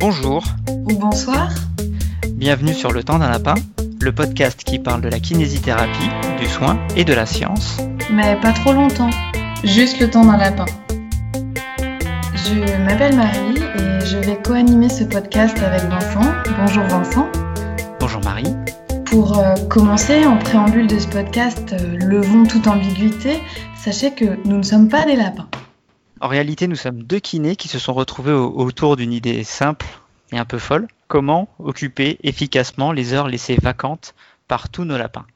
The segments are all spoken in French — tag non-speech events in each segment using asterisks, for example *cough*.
Bonjour ou bonsoir. Bienvenue sur Le Temps d'un Lapin, le podcast qui parle de la kinésithérapie, du soin et de la science. Mais pas trop longtemps, juste le temps d'un lapin. Je m'appelle Marie et je vais co-animer ce podcast avec Vincent. Bonjour Vincent. Bonjour Marie. Pour euh, commencer, en préambule de ce podcast, euh, levons toute ambiguïté, sachez que nous ne sommes pas des lapins. En réalité, nous sommes deux kinés qui se sont retrouvés autour d'une idée simple et un peu folle. Comment occuper efficacement les heures laissées vacantes par tous nos lapins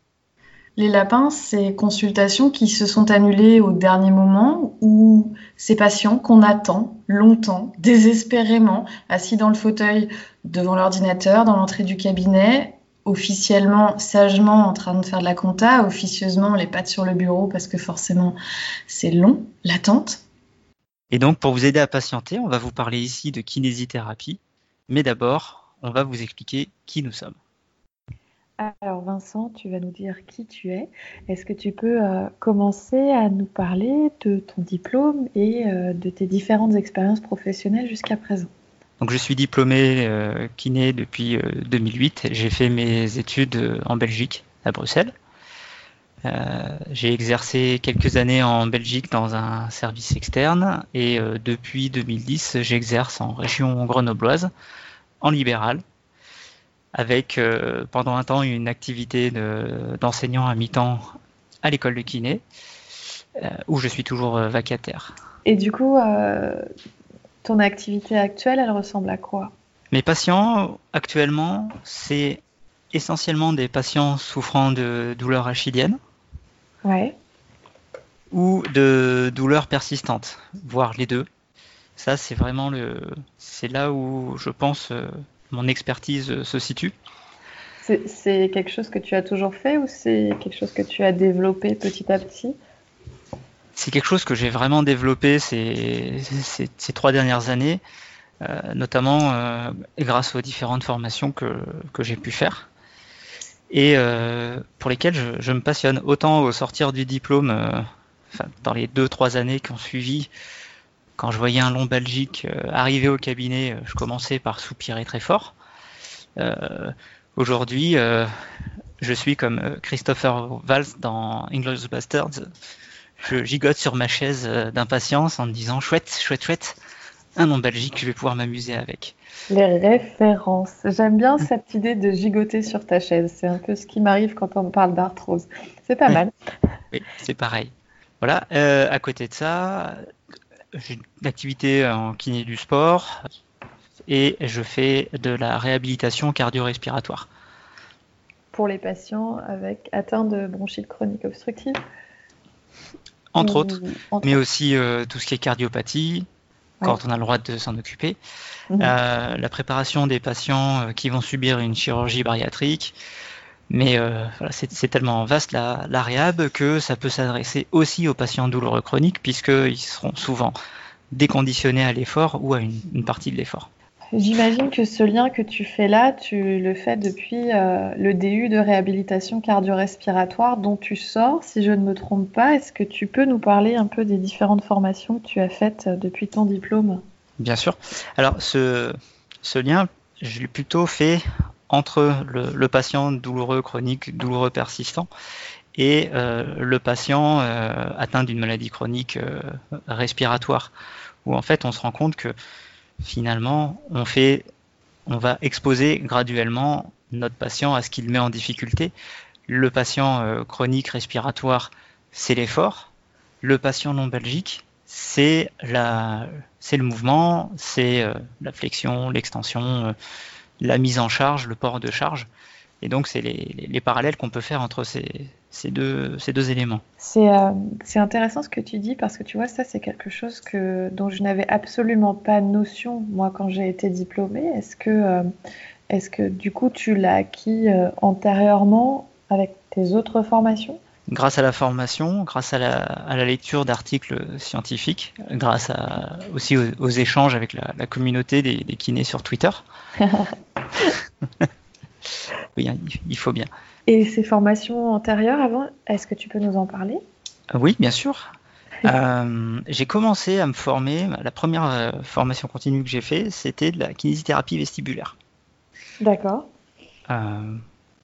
Les lapins, c'est consultations qui se sont annulées au dernier moment ou ces patients qu'on attend longtemps, désespérément, assis dans le fauteuil devant l'ordinateur, dans l'entrée du cabinet, officiellement, sagement en train de faire de la compta, officieusement les pattes sur le bureau parce que forcément c'est long, l'attente. Et donc, pour vous aider à patienter, on va vous parler ici de kinésithérapie. Mais d'abord, on va vous expliquer qui nous sommes. Alors Vincent, tu vas nous dire qui tu es. Est-ce que tu peux euh, commencer à nous parler de ton diplôme et euh, de tes différentes expériences professionnelles jusqu'à présent? Donc je suis diplômé euh, kiné depuis 2008. J'ai fait mes études en Belgique, à Bruxelles. Euh, j'ai exercé quelques années en Belgique dans un service externe et euh, depuis 2010, j'exerce en région grenobloise, en libéral, avec euh, pendant un temps une activité d'enseignant à mi-temps à l'école de kiné, où je suis toujours vacataire. Et du coup, ton activité actuelle, elle ressemble à quoi? Mes patients actuellement, c'est essentiellement des patients souffrant de douleurs ou de douleurs persistantes, voire les deux. Ça, c'est vraiment le, c'est là où je pense euh, mon expertise euh, se situe. C'est quelque chose que tu as toujours fait ou c'est quelque chose que tu as développé petit à petit? C'est quelque chose que j'ai vraiment développé ces, ces, trois dernières années, euh, notamment grâce aux différentes formations que, que j'ai pu faire et euh, pour lesquels je, me passionne autant au sortir du diplôme, euh, dans les deux trois années qui ont suivi, quand je voyais un long Belgique euh, arriver au cabinet, je commençais par soupirer très fort. Aujourd'hui, je suis comme Christopher Valls dans English Bastards. Je gigote sur ma chaise d'impatience en me disant chouette, chouette, chouette, un long Belgique, je vais pouvoir m'amuser avec. Les références. J'aime bien cette idée de gigoter sur ta chaise. C'est un peu ce qui m'arrive quand on me parle d'arthrose. C'est pas mal. Oui, c'est pareil. Voilà. Euh, à côté de ça, j'ai une activité en kiné du sport et je fais de la réhabilitation cardio-respiratoire. Pour les patients avec atteint de bronchite chronique obstructive Entre autres, mais aussi euh, tout ce qui est cardiopathie, quand on a le droit de s'en occuper. Mhm. Euh, la préparation des patients euh, qui vont subir une chirurgie bariatrique. Mais euh, voilà, c'est tellement vaste la, la, réhab que ça peut s'adresser aussi aux patients douloureux chroniques puisqu'ils seront souvent déconditionnés à l'effort ou à une partie de l'effort. J'imagine que ce lien que tu fais là, tu le fais depuis euh, le DU de réhabilitation cardio-respiratoire dont tu sors, si je ne me trompe pas. Est-ce que tu peux nous parler un peu des différentes formations que tu as faites euh, depuis ton diplôme? Bien sûr. Alors, ce, lien, je l'ai plutôt fait entre le, patient douloureux chronique, douloureux persistant, et euh, le patient atteint d'une maladie chronique respiratoire, où en fait on se rend compte que finalement, on fait, on va exposer graduellement notre patient à ce qu'il met en difficulté. Le patient euh, chronique respiratoire, c'est l'effort. Le patient non belgique, c'est la, c'est le mouvement, c'est euh, la flexion, l'extension, euh, la mise en charge, le port de charge. Et donc, c'est les, parallèles qu'on peut faire entre ces, deux, ces deux éléments. Euh, c'est intéressant ce que tu dis parce que tu vois, ça, c'est quelque chose que, dont je n'avais absolument pas notion, moi, quand j'ai été diplômée. Est-ce que, euh, est que, du coup, tu l'as acquis euh, antérieurement avec tes autres formations? Grâce à la formation, grâce à la, à la lecture d'articles scientifiques, grâce à, aussi aux, échanges avec la, communauté des, des kinés sur Twitter. *laughs* oui, hein, il faut bien. Et ces formations antérieures avant, est-ce que tu peux nous en parler? Oui, bien sûr. J'ai commencé à me former, la première formation continue que j'ai fait, c'était de la kinésithérapie vestibulaire. D'accord.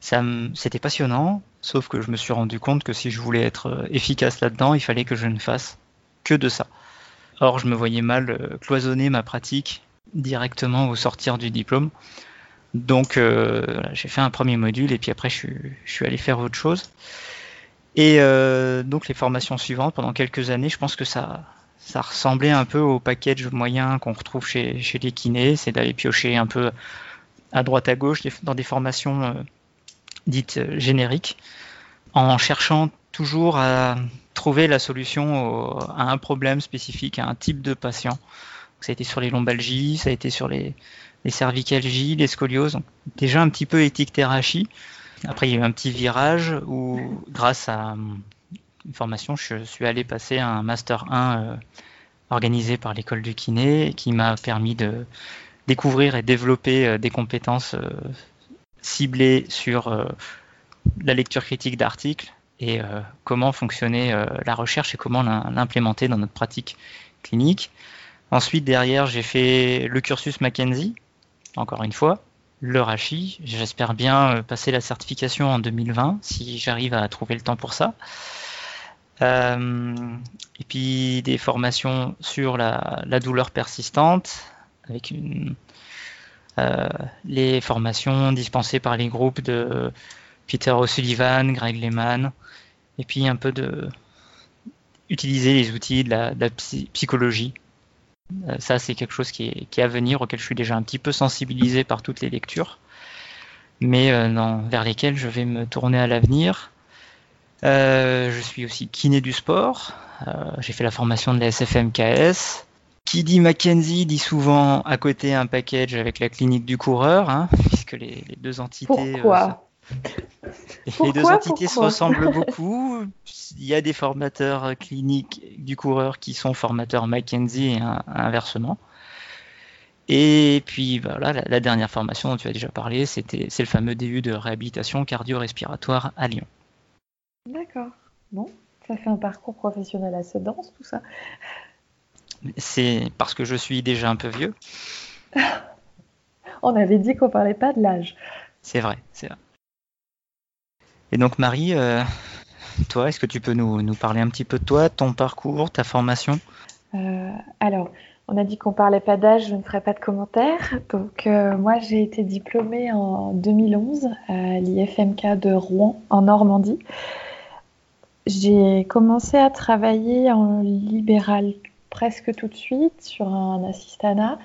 C'était passionnant, sauf que je me suis rendu compte que si je voulais être efficace là-dedans, il fallait que je ne fasse que de ça. Or, je me voyais mal cloisonner ma pratique directement au sortir du diplôme. Donc euh, j'ai fait un premier module et puis après je suis, allé faire autre chose. Et euh, donc les formations suivantes, pendant quelques années, je pense que ça, ça ressemblait un peu au package moyen qu'on retrouve chez, chez les kinés, c'est d'aller piocher un peu à droite à gauche dans des formations euh, dites génériques, en cherchant toujours à trouver la solution à un problème spécifique, à un type de patient. Ça a été sur les lombalgies, ça a été sur les, les cervicalgies, les scolioses. déjà un petit peu éthique thérachie. Après, il y a eu un petit virage où, grâce à une formation, je suis allé passer un Master 1 euh, organisé par l'école du kiné qui m'a permis de découvrir et développer euh, des compétences euh, ciblées sur la lecture critique d'articles et comment fonctionnait la recherche et comment l'implémenter dans notre pratique clinique. Ensuite, derrière, j'ai fait le cursus Mackenzie, encore une fois. Le Rachi, j'espère bien euh, passer la certification en 2020, si j'arrive à trouver le temps pour ça. Euh, et puis des formations sur la, douleur persistante, avec euh, les formations dispensées par les groupes de Peter O'Sullivan, Greg Lehman, et puis un peu de utiliser les outils de la psychologie ça, c'est quelque chose qui est, à venir, auquel je suis déjà un petit peu sensibilisé par toutes les lectures, mais euh, vers lesquelles je vais me tourner à l'avenir. Euh, je suis aussi kiné du sport. J'ai fait la formation de la SFMKS. Qui dit Mackenzie dit souvent à côté un package avec la clinique du coureur, hein, *laughs* puisque les, deux entités. Pourquoi? Les deux entités se ressemblent *laughs* beaucoup. Il y a des formateurs cliniques du coureur qui sont formateurs Mackenzie et inversement. Et puis voilà, la, dernière formation dont tu as déjà parlé, c'était c'est le fameux DU de réhabilitation cardio-respiratoire à Lyon. D'accord. Bon, ça fait un parcours professionnel assez dense tout ça. C'est parce que je suis déjà un peu vieux. *laughs* On avait dit qu'on parlait pas de l'âge. C'est vrai, c'est vrai. Et donc Marie, euh, toi, est-ce que tu peux nous, parler un petit peu de toi, ton parcours, ta formation? Euh, Alors, on a dit qu'on parlait pas d'âge, je ne ferai pas de commentaires. Donc euh, moi, j'ai été diplômée en 2011 à l'IFMK de Rouen, en Normandie. J'ai commencé à travailler en libéral presque tout de suite sur un assistanat.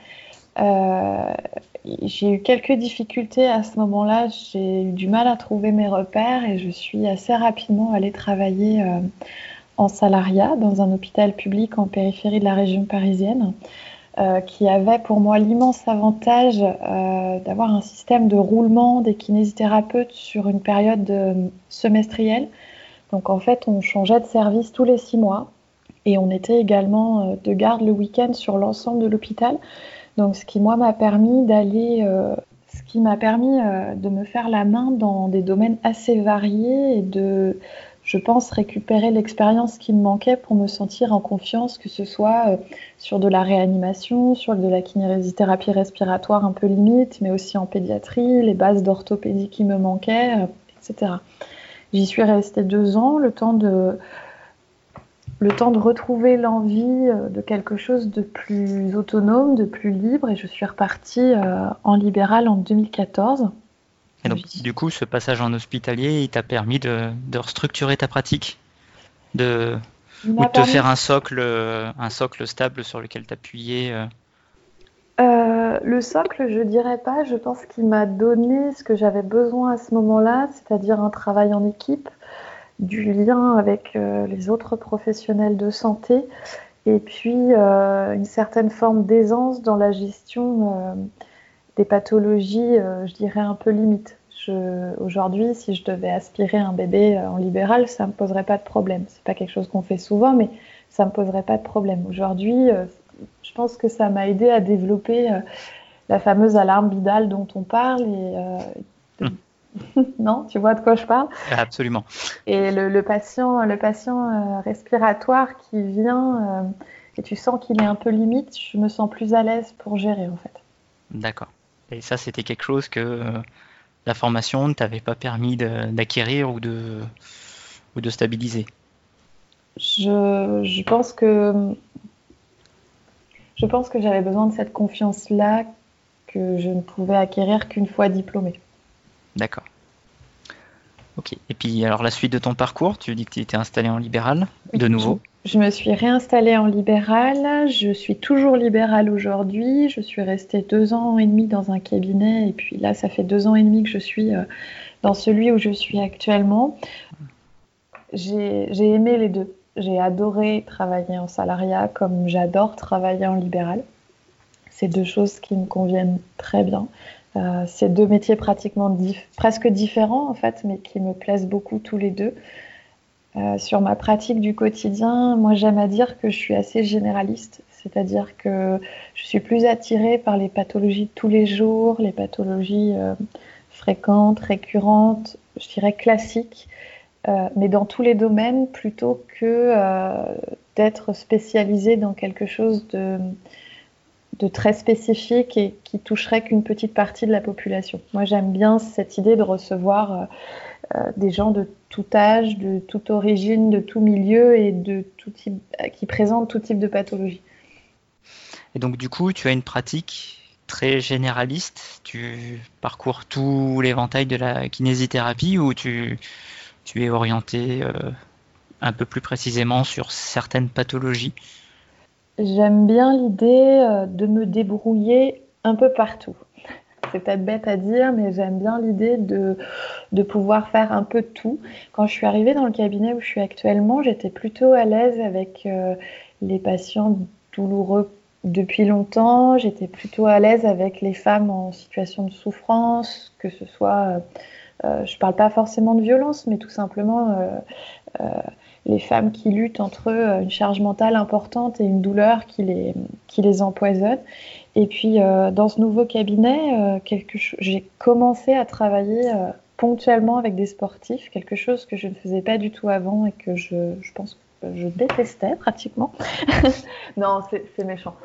Euh, j'ai eu quelques difficultés à ce moment-là. J'ai eu du mal à trouver mes repères et je suis assez rapidement allée travailler euh, en salariat dans un hôpital public en périphérie de la région parisienne. Euh, qui avait pour moi l'immense avantage d'avoir un système de roulement des kinésithérapeutes sur une période semestrielle. Donc en fait, on changeait de service tous les six mois et on était également de garde le week-end sur l'ensemble de l'hôpital. Donc, ce qui, moi, m'a permis d'aller, euh, ce qui m'a permis euh, de me faire la main dans des domaines assez variés et de, je pense, récupérer l'expérience qui me manquait pour me sentir en confiance, que ce soit euh, sur de la réanimation, sur de la kinésithérapie respiratoire un peu limite, mais aussi en pédiatrie, les bases d'orthopédie qui me manquaient, etc. J'y suis restée deux ans, le temps de le temps de retrouver l'envie euh, de quelque chose de plus autonome, de plus libre, et je suis repartie euh, en libéral en 2014. Et donc, du coup, ce passage en hospitalier, il t'a permis de, restructurer ta pratique, de ou de te faire un socle, un socle stable sur lequel t'appuyer. Euh... le socle, je dirais pas. Je pense qu'il m'a donné ce que j'avais besoin à ce moment-là, c'est-à-dire un travail en équipe, du lien avec euh, les autres professionnels de santé et puis euh, une certaine forme d'aisance dans la gestion euh, des pathologies, je dirais un peu limites. Aujourd'hui, si je devais aspirer un bébé en libéral, ça ne me poserait pas de problème. C'est pas quelque chose qu'on fait souvent, mais ça ne me poserait pas de problème. Aujourd'hui, je pense que ça m'a aidé à développer la fameuse alarme bidale dont on parle et *laughs* non, tu vois de quoi je parle? Absolument. Et le, patient, le patient euh, respiratoire qui vient euh, et tu sens qu'il est un peu limite, je me sens plus à l'aise pour gérer en fait. D'accord. Et ça, c'était quelque chose que euh, la formation ne t'avait pas permis d'acquérir ou de, ou de stabiliser? Je, je pense que je pense que j'avais besoin de cette confiance-là que je ne pouvais acquérir qu'une fois diplômée. D'accord. Ok. Et puis, alors, la suite de ton parcours, tu dis que tu étais installé en libéral, de nouveau je, me suis réinstallée en libéral. Je suis toujours libérale aujourd'hui. Je suis restée deux ans et demi dans un cabinet. Et puis là, ça fait deux ans et demi que je suis euh, dans celui où je suis actuellement. J'ai aimé les deux. J'ai adoré travailler en salariat comme j'adore travailler en libéral. C'est deux choses qui me conviennent très bien. Euh, c'est deux métiers pratiquement presque différents en fait, mais qui me plaisent beaucoup tous les deux. Euh, sur ma pratique du quotidien, moi j'aime à dire que je suis assez généraliste, c'est-à-dire que je suis plus attirée par les pathologies de tous les jours, les pathologies euh, fréquentes, récurrentes, je dirais classiques, mais dans tous les domaines plutôt que d'être spécialisée dans quelque chose de, de très spécifique et qui toucherait qu'une petite partie de la population. Moi, j'aime bien cette idée de recevoir euh, euh, des gens de tout âge, de toute origine, de tout milieu et de tout type, qui présentent tout type de pathologie. Et donc, du coup, tu as une pratique très généraliste. Tu parcours tout l'éventail de la kinésithérapie ou tu, es orienté euh, un peu plus précisément sur certaines pathologies? J'aime bien l'idée euh, de me débrouiller un peu partout. *laughs* C'est peut-être bête à dire, mais j'aime bien l'idée de, pouvoir faire un peu tout. Quand je suis arrivée dans le cabinet où je suis actuellement, j'étais plutôt à l'aise avec euh, les patients douloureux depuis longtemps. J'étais plutôt à l'aise avec les femmes en situation de souffrance, que ce soit, euh, je ne parle pas forcément de violence, mais tout simplement les femmes qui luttent entre eux une charge mentale importante et une douleur qui les, qui les empoisonne. Et puis, euh, dans ce nouveau cabinet, euh, j'ai commencé à travailler euh, ponctuellement avec des sportifs, quelque chose que je ne faisais pas du tout avant et que je, je pense que je détestais pratiquement. *laughs* non, c'est méchant.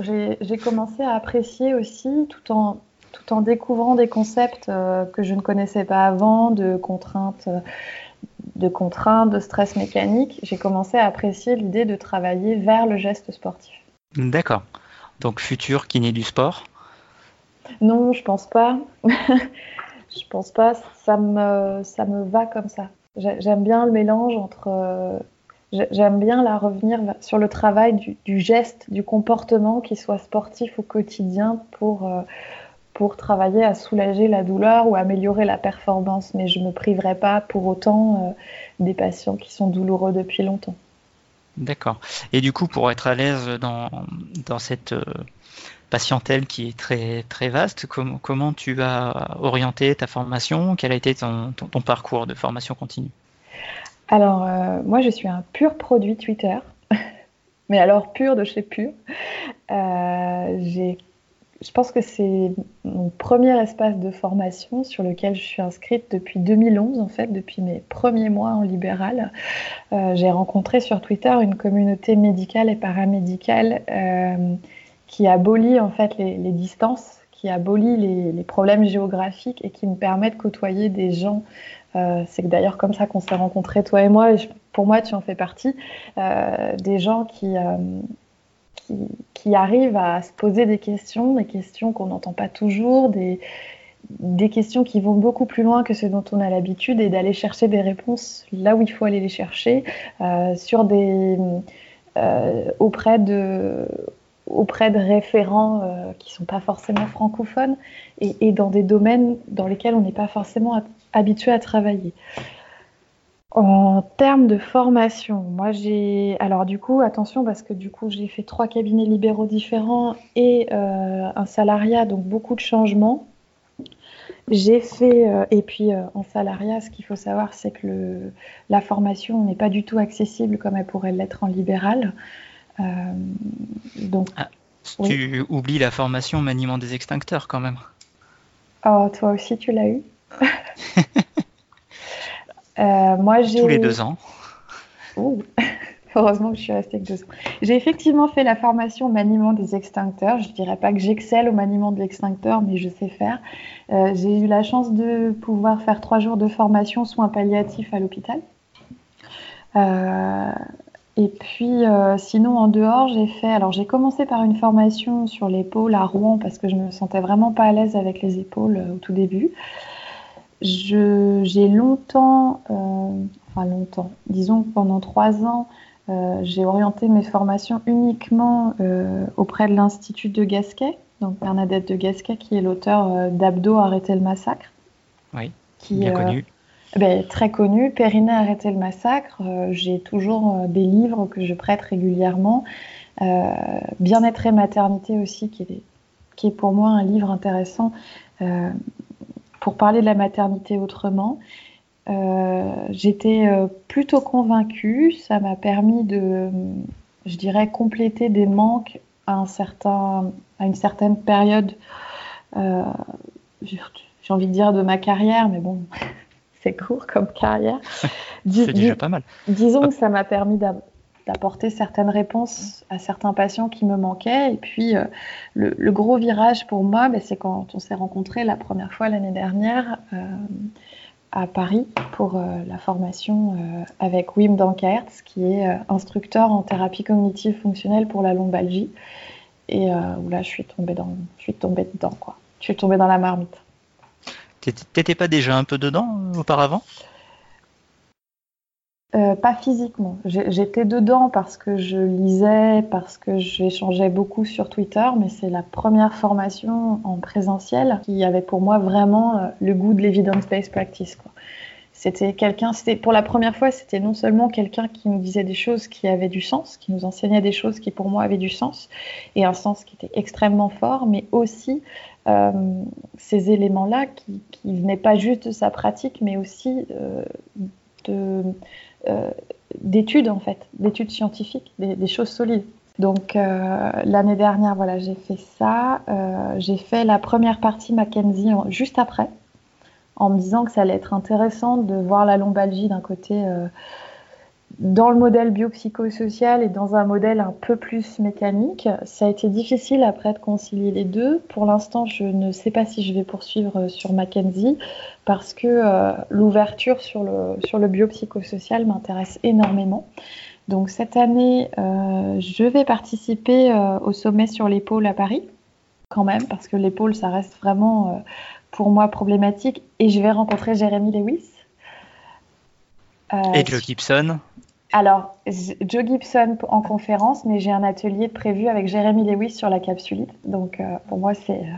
J'ai commencé à apprécier aussi, tout en, tout en découvrant des concepts que je ne connaissais pas avant, de contraintes de contraintes, de stress mécanique, j'ai commencé à apprécier l'idée de travailler vers le geste sportif. D'accord. Donc futur kiné du sport? Non, je pense pas. *laughs* je pense pas. Ça me, ça me va comme ça. J'aime bien le mélange entre. Euh, j'aime bien la revenir sur le travail du, geste, du comportement, qui soit sportif au quotidien pour, euh, pour travailler à soulager la douleur ou améliorer la performance, mais je ne me priverai pas pour autant euh, des patients qui sont douloureux depuis longtemps. D'accord. Et du coup, pour être à l'aise dans, dans cette euh, patientèle qui est très, très vaste, comment tu as orienté ta formation? Quel a été ton, ton, parcours de formation continue? Alors, euh, moi, je suis un pur produit Twitter. *laughs* Mais alors pur de chez pur. j'ai je pense que c'est mon premier espace de formation sur lequel je suis inscrite depuis 2011, en fait, depuis mes premiers mois en libéral. Euh, j'ai rencontré sur Twitter une communauté médicale et paramédicale euh, qui abolit en fait les, distances, qui abolit les, problèmes géographiques et qui me permet de côtoyer des gens. Euh, c'est d'ailleurs comme ça qu'on s'est rencontrés, toi et moi, et pour moi, tu en fais partie, des gens qui qui, arrivent à se poser des questions, des questions qu'on n'entend pas toujours, des, questions qui vont beaucoup plus loin que ce dont on a l'habitude et d'aller chercher des réponses là où il faut aller les chercher, euh, euh, auprès, de, auprès de référents euh, qui ne sont pas forcément francophones et, et, dans des domaines dans lesquels on n'est pas forcément habitué à travailler. En termes de formation, moi j'ai. Alors, du coup, attention parce que du coup, j'ai fait trois cabinets libéraux différents et euh, un salariat, donc beaucoup de changements. J'ai fait. Euh, et puis, euh, en salariat, ce qu'il faut savoir, c'est que le, la formation n'est pas du tout accessible comme elle pourrait l'être en libéral. donc. Ah, tu oublies la formation maniement des extincteurs quand même. Oh, toi aussi, tu l'as eu *laughs* moi, j'ai... Tous les deux ans. *laughs* Heureusement que je suis restée que deux ans. J'ai effectivement fait la formation maniement des extincteurs. Je ne dirais pas que j'excelle au maniement de l'extincteur, mais je sais faire. Euh, j'ai eu la chance de pouvoir faire trois jours de formation soins palliatifs à l'hôpital. Euh, et puis, euh, sinon, en dehors, j'ai fait. Alors, j'ai commencé par une formation sur l'épaule à Rouen parce que je me sentais vraiment pas à l'aise avec les épaules au tout début. J'ai longtemps, enfin longtemps, disons que pendant trois ans, euh, j'ai orienté mes formations uniquement euh, auprès de l'Institut de Gasquet, donc Bernadette de Gasquet, qui est l'auteur euh, d'Abdo Arrêter le massacre. Oui, qui, bien connu. Ben, très connu. Périnée Arrêter le massacre. j'ai toujours des livres que je prête régulièrement. Bien-être et maternité aussi, qui est, qui est pour moi un livre intéressant pour parler de la maternité autrement. Euh, j'étais euh, plutôt convaincue. Ça m'a permis de, je dirais, compléter des manques à, un certain, à une certaine période, euh, j'ai envie de dire de ma carrière, mais bon, *laughs* c'est court comme carrière. *laughs* c'est déjà pas mal. Disons que ça m'a permis d'apporter certaines réponses à certains patients qui me manquaient. Et puis, le, gros virage pour moi, ben, c'est quand on s'est rencontrés la première fois l'année dernière à Paris pour euh, la formation euh, avec Wim Dankertz, qui est euh, instructeur en thérapie cognitive fonctionnelle pour la lombalgie. Et où là, je suis tombée, dans, je suis tombée dedans, quoi. Je suis tombée dans la marmite. T'étais pas déjà un peu dedans auparavant? Euh, pas physiquement. J'étais dedans parce que je lisais, parce que j'échangeais beaucoup sur Twitter, mais c'est la première formation en présentiel qui avait pour moi vraiment euh, le goût de l'evidence-based practice. C'était quelqu'un, c'était pour la première fois, c'était non seulement quelqu'un qui nous disait des choses qui avaient du sens, qui nous enseignait des choses qui pour moi avaient du sens et un sens qui était extrêmement fort, mais aussi euh, ces éléments-là qui, qui venaient pas juste de sa pratique, mais aussi de d'études en fait, d'études scientifiques, des, choses solides. Donc euh, l'année dernière, voilà, j'ai fait ça. Euh, j'ai fait la première partie Mackenzie juste après, en me disant que ça allait être intéressant de voir la lombalgie d'un côté dans le modèle biopsychosocial et dans un modèle un peu plus mécanique. Ça a été difficile après de concilier les deux. Pour l'instant, je ne sais pas si je vais poursuivre sur Mackenzie parce que euh, l'ouverture sur le, sur le biopsychosocial m'intéresse énormément. Donc cette année, euh, je vais participer euh, au sommet sur l'épaule à Paris, quand même, parce que l'épaule, ça reste vraiment pour moi problématique. Et je vais rencontrer Jérémy Lewis. et Joe Gibson alors, Joe Gibson en conférence, mais j'ai un atelier prévu avec Jérémy Lewis sur la capsulite. Donc, euh, pour moi, c'est euh,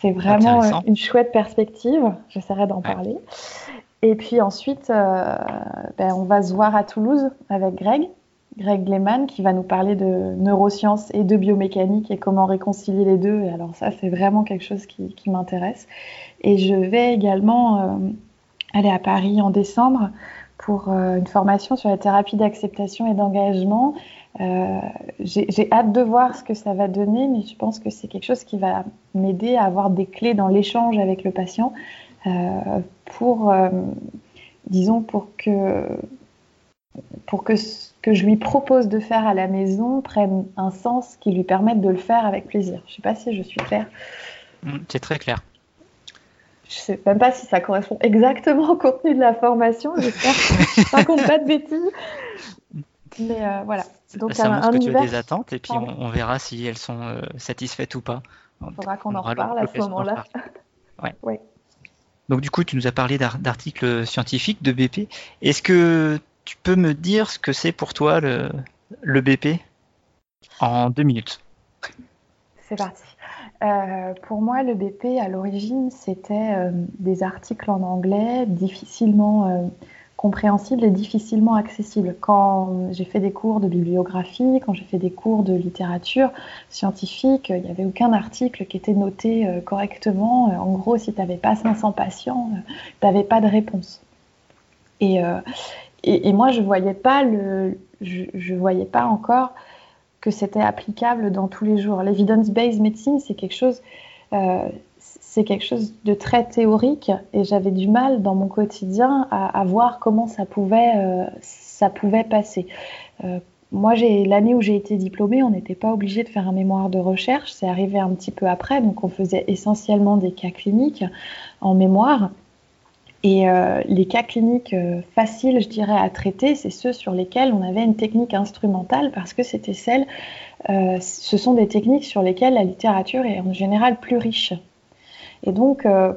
c'est vraiment euh, une chouette perspective. J'essaierai d'en parler. Et puis ensuite, ben, on va se voir à Toulouse avec Greg, Greg Lehman, qui va nous parler de neurosciences et de biomécanique et comment réconcilier les deux. Et alors ça, c'est vraiment quelque chose qui, qui m'intéresse. Et je vais également aller à Paris en décembre pour euh, une formation sur la thérapie d'acceptation et d'engagement. Euh, j'ai hâte de voir ce que ça va donner, mais je pense que c'est quelque chose qui va m'aider à avoir des clés dans l'échange avec le patient euh, pour, disons, pour que, pour que ce que je lui propose de faire à la maison prenne un sens qui lui permette de le faire avec plaisir. Je ne sais pas si je suis claire. C'est très clair. Je sais même pas si ça correspond exactement *laughs* au contenu de la formation. J'espère que je raconte pas de bêtises. Mais euh, voilà. Donc, ça montre que tu as des attentes et puis on, verra si elles sont euh, satisfaites ou pas. Il faudra qu'on en reparle à ce moment-là. Ouais. Donc du coup, tu nous as parlé d'articles scientifiques de BP. Est-ce que tu peux me dire ce que c'est pour toi le, le BP en deux minutes? C'est parti. Euh, pour moi, le BP, à l'origine, c'était euh, des articles en anglais difficilement euh, compréhensibles et difficilement accessibles. Quand j'ai fait des cours de bibliographie, quand j'ai fait des cours de littérature scientifique, il n'y avait aucun article qui était noté correctement. En gros, si tu n'avais pas 500 patients, tu n'avais pas de réponse. Et, moi, je ne voyais, je voyais pas encore c'était applicable dans tous les jours. L'evidence-based medicine, c'est quelque chose, euh, c'est quelque chose de très théorique et j'avais du mal dans mon quotidien à, voir comment ça pouvait, euh, ça pouvait passer. Euh, moi, l'année où j'ai été diplômée, on n'était pas obligé de faire un mémoire de recherche. C'est arrivé un petit peu après, donc on faisait essentiellement des cas cliniques en mémoire. Et euh, les cas cliniques faciles, je dirais, à traiter, c'est ceux sur lesquels on avait une technique instrumentale parce que c'était celle, ce sont des techniques sur lesquelles la littérature est en général plus riche. Et donc, euh,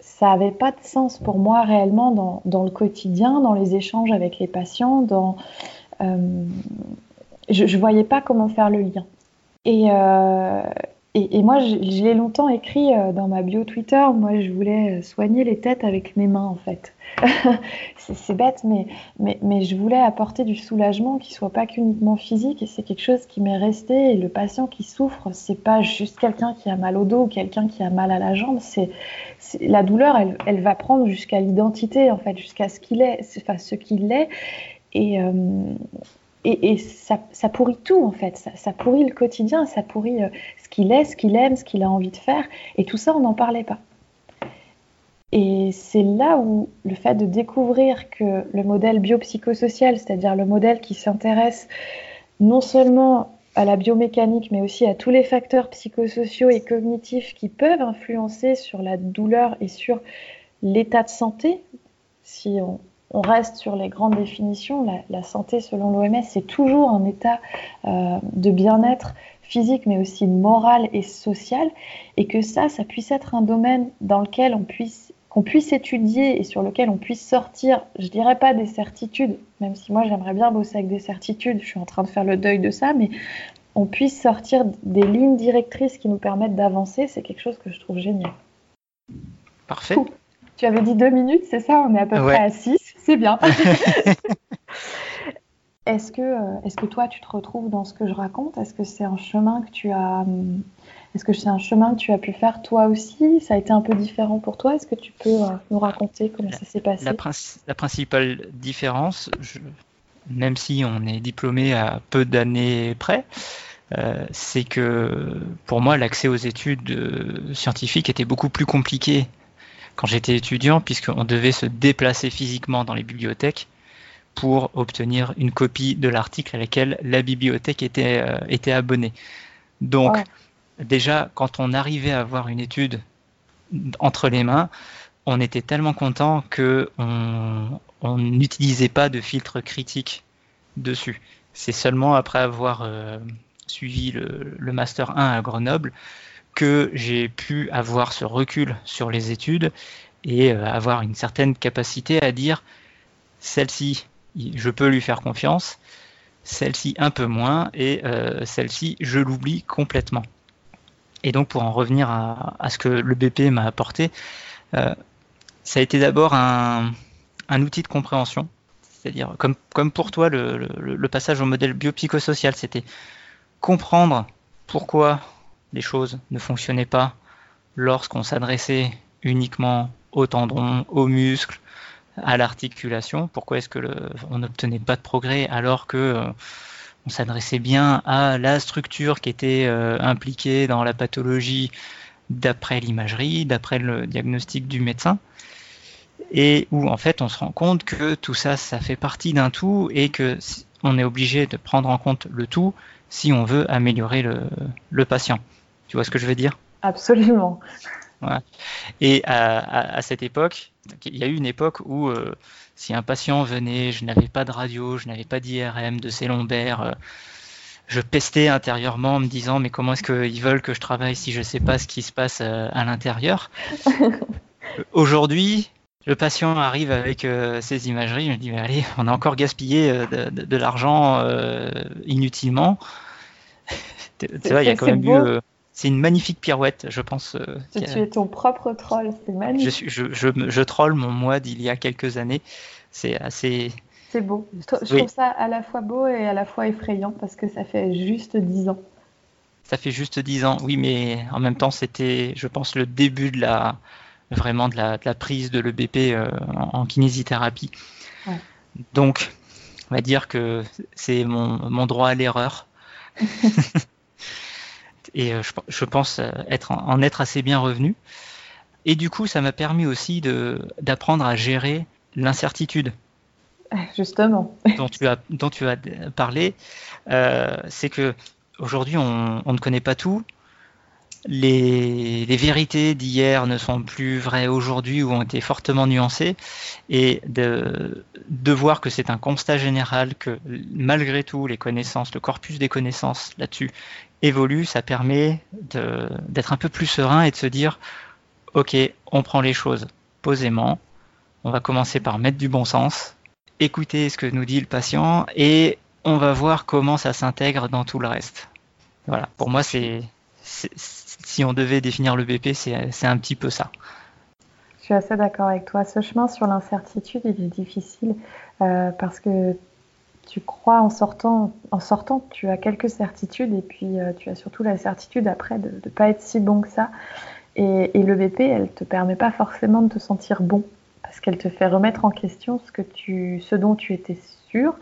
ça n'avait pas de sens pour moi réellement dans, le quotidien, dans les échanges avec les patients. Dans, euh, je ne voyais pas comment faire le lien. Et, et, moi, je, l'ai longtemps écrit euh, dans ma bio Twitter. Moi, je voulais euh, soigner les têtes avec mes mains, en fait. *laughs* c'est bête, mais, mais, mais, je voulais apporter du soulagement qui soit pas qu'uniquement physique. Et c'est quelque chose qui m'est resté. Et le patient qui souffre, c'est pas juste quelqu'un qui a mal au dos ou quelqu'un qui a mal à la jambe. C'est la douleur, elle, elle va prendre jusqu'à l'identité, en fait, jusqu'à ce qu'il est, enfin ce qu'il est. Et, euh, et, ça, pourrit tout en fait, ça, pourrit le quotidien, ça pourrit euh, ce qu'il est, ce qu'il aime, ce qu'il a envie de faire, et tout ça on n'en parlait pas. Et c'est là où le fait de découvrir que le modèle biopsychosocial, c'est-à-dire le modèle qui s'intéresse non seulement à la biomécanique, mais aussi à tous les facteurs psychosociaux et cognitifs qui peuvent influencer sur la douleur et sur l'état de santé, si on, on reste sur les grandes définitions. La, santé, selon l'OMS, c'est toujours un état euh, de bien-être physique, mais aussi moral et social, et que ça, ça puisse être un domaine dans lequel on puisse qu'on puisse étudier et sur lequel on puisse sortir, je dirais pas des certitudes, même si moi j'aimerais bien bosser avec des certitudes, je suis en train de faire le deuil de ça, mais on puisse sortir des lignes directrices qui nous permettent d'avancer, c'est quelque chose que je trouve génial. Parfait. Tu avais dit deux minutes, c'est ça? On est à peu près à six. C'est bien. *laughs* *laughs* est-ce que, euh, est-ce que toi, tu te retrouves dans ce que je raconte? Est-ce que c'est un chemin que tu as hum, est-ce que c'est un chemin que tu as pu faire toi aussi? Ça a été un peu différent pour toi. Est-ce que tu peux euh, nous raconter comment ça s'est passé? La, principale différence, même si on est diplômé à peu d'années près, euh, c'est que pour moi l'accès aux études scientifiques était beaucoup plus compliqué quand j'étais étudiant, puisqu'on devait se déplacer physiquement dans les bibliothèques pour obtenir une copie de l'article à laquelle la bibliothèque était, euh, était abonnée. Donc, déjà, quand on arrivait à avoir une étude entre les mains, on était tellement content que on n'utilisait pas de filtre critique dessus. C'est seulement après avoir euh, suivi le, le, Master 1 à Grenoble que j'ai pu avoir ce recul sur les études et euh, avoir une certaine capacité à dire celle-ci, je peux lui faire confiance, celle-ci un peu moins, et euh, celle-ci, je l'oublie complètement. Et donc pour en revenir à, ce que le BP m'a apporté, euh, ça a été d'abord un, outil de compréhension, c'est-à-dire comme, comme pour toi le, le passage au modèle biopsychosocial, c'était comprendre pourquoi les choses ne fonctionnaient pas lorsqu'on s'adressait uniquement aux tendons, aux muscles, à l'articulation. Pourquoi est-ce que on n'obtenait pas de progrès alors que euh, on s'adressait bien à la structure qui était euh, impliquée dans la pathologie d'après l'imagerie, d'après le diagnostic du médecin, et où en fait on se rend compte que tout ça, ça fait partie d'un tout et que on est obligé de prendre en compte le tout si on veut améliorer le patient. Tu vois ce que je veux dire? Absolument. Et à, cette époque, il y a eu une époque où euh, si un patient venait, je n'avais pas de radio, je n'avais pas d'IRM, de ses lombaires, euh, je pestais intérieurement en me disant mais comment est-ce qu'ils veulent que je travaille si je ne sais pas ce qui se passe euh, à l'intérieur? *laughs* Aujourd'hui, le patient arrive avec ses imageries, je me dis mais allez, on a encore gaspillé de, l'argent inutilement. *laughs* tu vois, il y a quand même eu c'est une magnifique pirouette, je pense. Euh, tu, es ton propre troll, c'est magnifique. Je, je, je, troll mon moi d'il y a quelques années. C'est assez. C'est beau. Je, trouve ça à la fois beau et à la fois effrayant parce que ça fait juste 10 ans. Ça fait juste 10 ans, oui, mais en même temps, c'était, je pense, le début de la, vraiment de la, de la prise de l'EBP euh, en, kinésithérapie. Donc, on va dire que c'est mon, mon droit à l'erreur. *laughs* et je, pense être en, être assez bien revenu. Et du coup, ça m'a permis aussi d'apprendre à gérer l'incertitude. *laughs* Justement. *laughs* dont, tu as, dont tu as parlé, c'est que aujourd'hui, on, on, ne connaît pas tout les, vérités d'hier ne sont plus vraies aujourd'hui ou ont été fortement nuancées, et de, de voir que c'est un constat général que malgré tout les connaissances, le corpus des connaissances là-dessus évolue, ça permet d'être un peu plus serein et de se dire, ok, on prend les choses posément, on va commencer par mettre du bon sens, écouter ce que nous dit le patient, et on va voir comment ça s'intègre dans tout le reste. Voilà, pour moi c'est si on devait définir le BP, c'est un petit peu ça. Je suis assez d'accord avec toi. Ce chemin sur l'incertitude, il est difficile euh, parce que tu crois en sortant, en sortant, tu as quelques certitudes et puis euh, tu as surtout la certitude après de ne pas être si bon que ça. Et, le BP, elle te permet pas forcément de te sentir bon parce qu'elle te fait remettre en question ce que tu, ce dont tu étais sûr.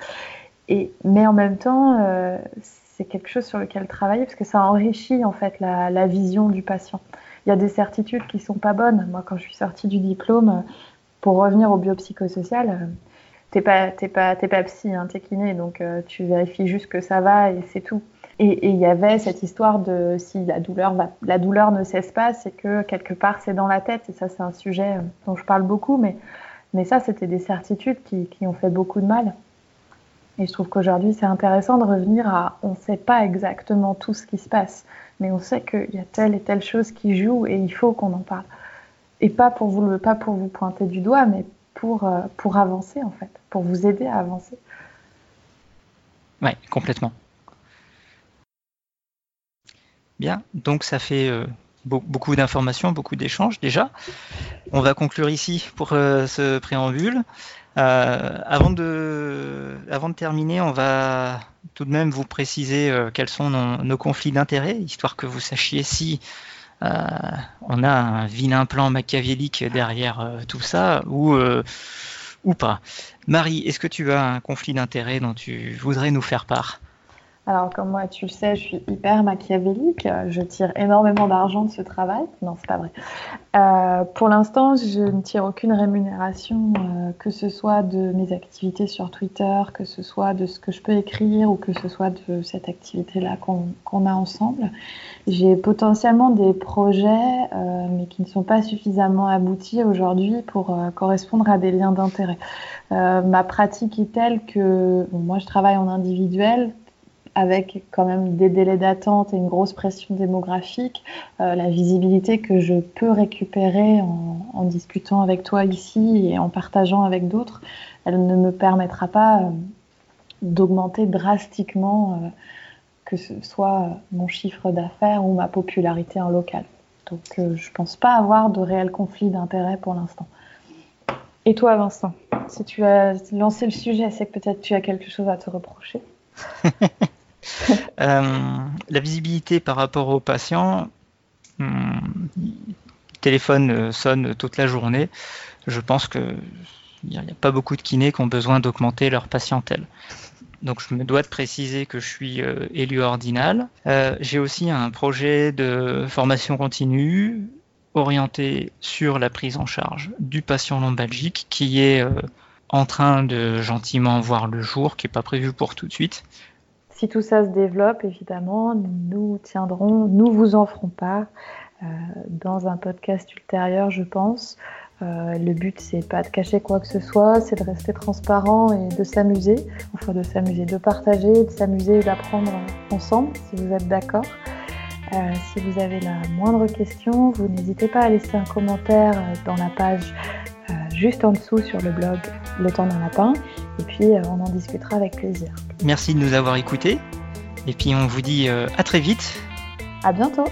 Et, mais en même temps, euh, c'est quelque chose sur lequel travailler parce que ça enrichit en fait la, vision du patient. Il y a des certitudes qui sont pas bonnes. Moi, quand je suis sortie du diplôme, pour revenir au biopsychosocial, t'es pas, t'es pas, t'es pas psy, hein, t'es kiné, donc euh, tu vérifies juste que ça va et c'est tout. Et il y avait cette histoire de si la douleur, la douleur ne cesse pas, c'est que quelque part c'est dans la tête. Et ça, c'est un sujet euh, dont je parle beaucoup, mais, mais ça, c'était des certitudes qui, qui ont fait beaucoup de mal. Et je trouve qu'aujourd'hui, c'est intéressant de revenir à on ne sait pas exactement tout ce qui se passe, mais on sait qu'il y a telle et telle chose qui joue et il faut qu'on en parle. Et pas pour vous, pas pour vous pointer du doigt, mais pour, euh, pour avancer en fait, pour vous aider à avancer. Oui, complètement. Bien, donc ça fait euh, beaucoup d'informations, beaucoup d'échanges déjà. On va conclure ici pour euh, ce préambule. Avant, de, terminer, on va tout de même vous préciser quels sont nos, conflits d'intérêts, histoire que vous sachiez si on a un vilain plan machiavélique derrière tout ça ou, ou pas. Marie, est-ce que tu as un conflit d'intérêts dont tu voudrais nous faire part? Alors, comme moi, tu le sais, je suis hyper machiavélique. Je tire énormément d'argent de ce travail. Non, c'est pas vrai. Euh, pour l'instant, je ne tire aucune rémunération, euh, que ce soit de mes activités sur Twitter, que ce soit de ce que je peux écrire ou que ce soit de cette activité-là qu'on a ensemble. J'ai potentiellement des projets, euh, mais qui ne sont pas suffisamment aboutis aujourd'hui pour correspondre à des liens d'intérêt. ma pratique est telle que moi, je travaille en individuel avec quand même des délais d'attente et une grosse pression démographique, euh, la visibilité que je peux récupérer en, discutant avec toi ici et en partageant avec d'autres, elle ne me permettra pas euh, d'augmenter drastiquement euh, que ce soit mon chiffre d'affaires ou ma popularité en local. Donc je ne pense pas avoir de réel conflit d'intérêt pour l'instant. Et toi Vincent, si tu as lancé le sujet, c'est que peut-être tu as quelque chose à te reprocher. *laughs* *laughs* Euh, la visibilité par rapport aux patients, hmm, téléphone euh, sonne toute la journée. Je pense qu'il n'y a, pas beaucoup de kinés qui ont besoin d'augmenter leur patientèle. Donc je me dois de préciser que je suis euh, élu ordinal. J'ai aussi un projet de formation continue orienté sur la prise en charge du patient lombalgique qui est en train de gentiment voir le jour, qui n'est pas prévu pour tout de suite, si tout ça se développe, évidemment, nous tiendrons, nous vous en ferons part euh, dans un podcast ultérieur, je pense. Euh, le but, c'est pas de cacher quoi que ce soit, c'est de rester transparent et de s'amuser, enfin de s'amuser, de partager, de s'amuser et d'apprendre ensemble, si vous êtes d'accord. Euh, si vous avez la moindre question, vous n'hésitez pas à laisser un commentaire dans la page juste en dessous sur le blog Le temps d'un lapin. Et puis, euh, on en discutera avec plaisir. Merci de nous avoir écoutés. Et puis, on vous dit euh, à très vite. À bientôt.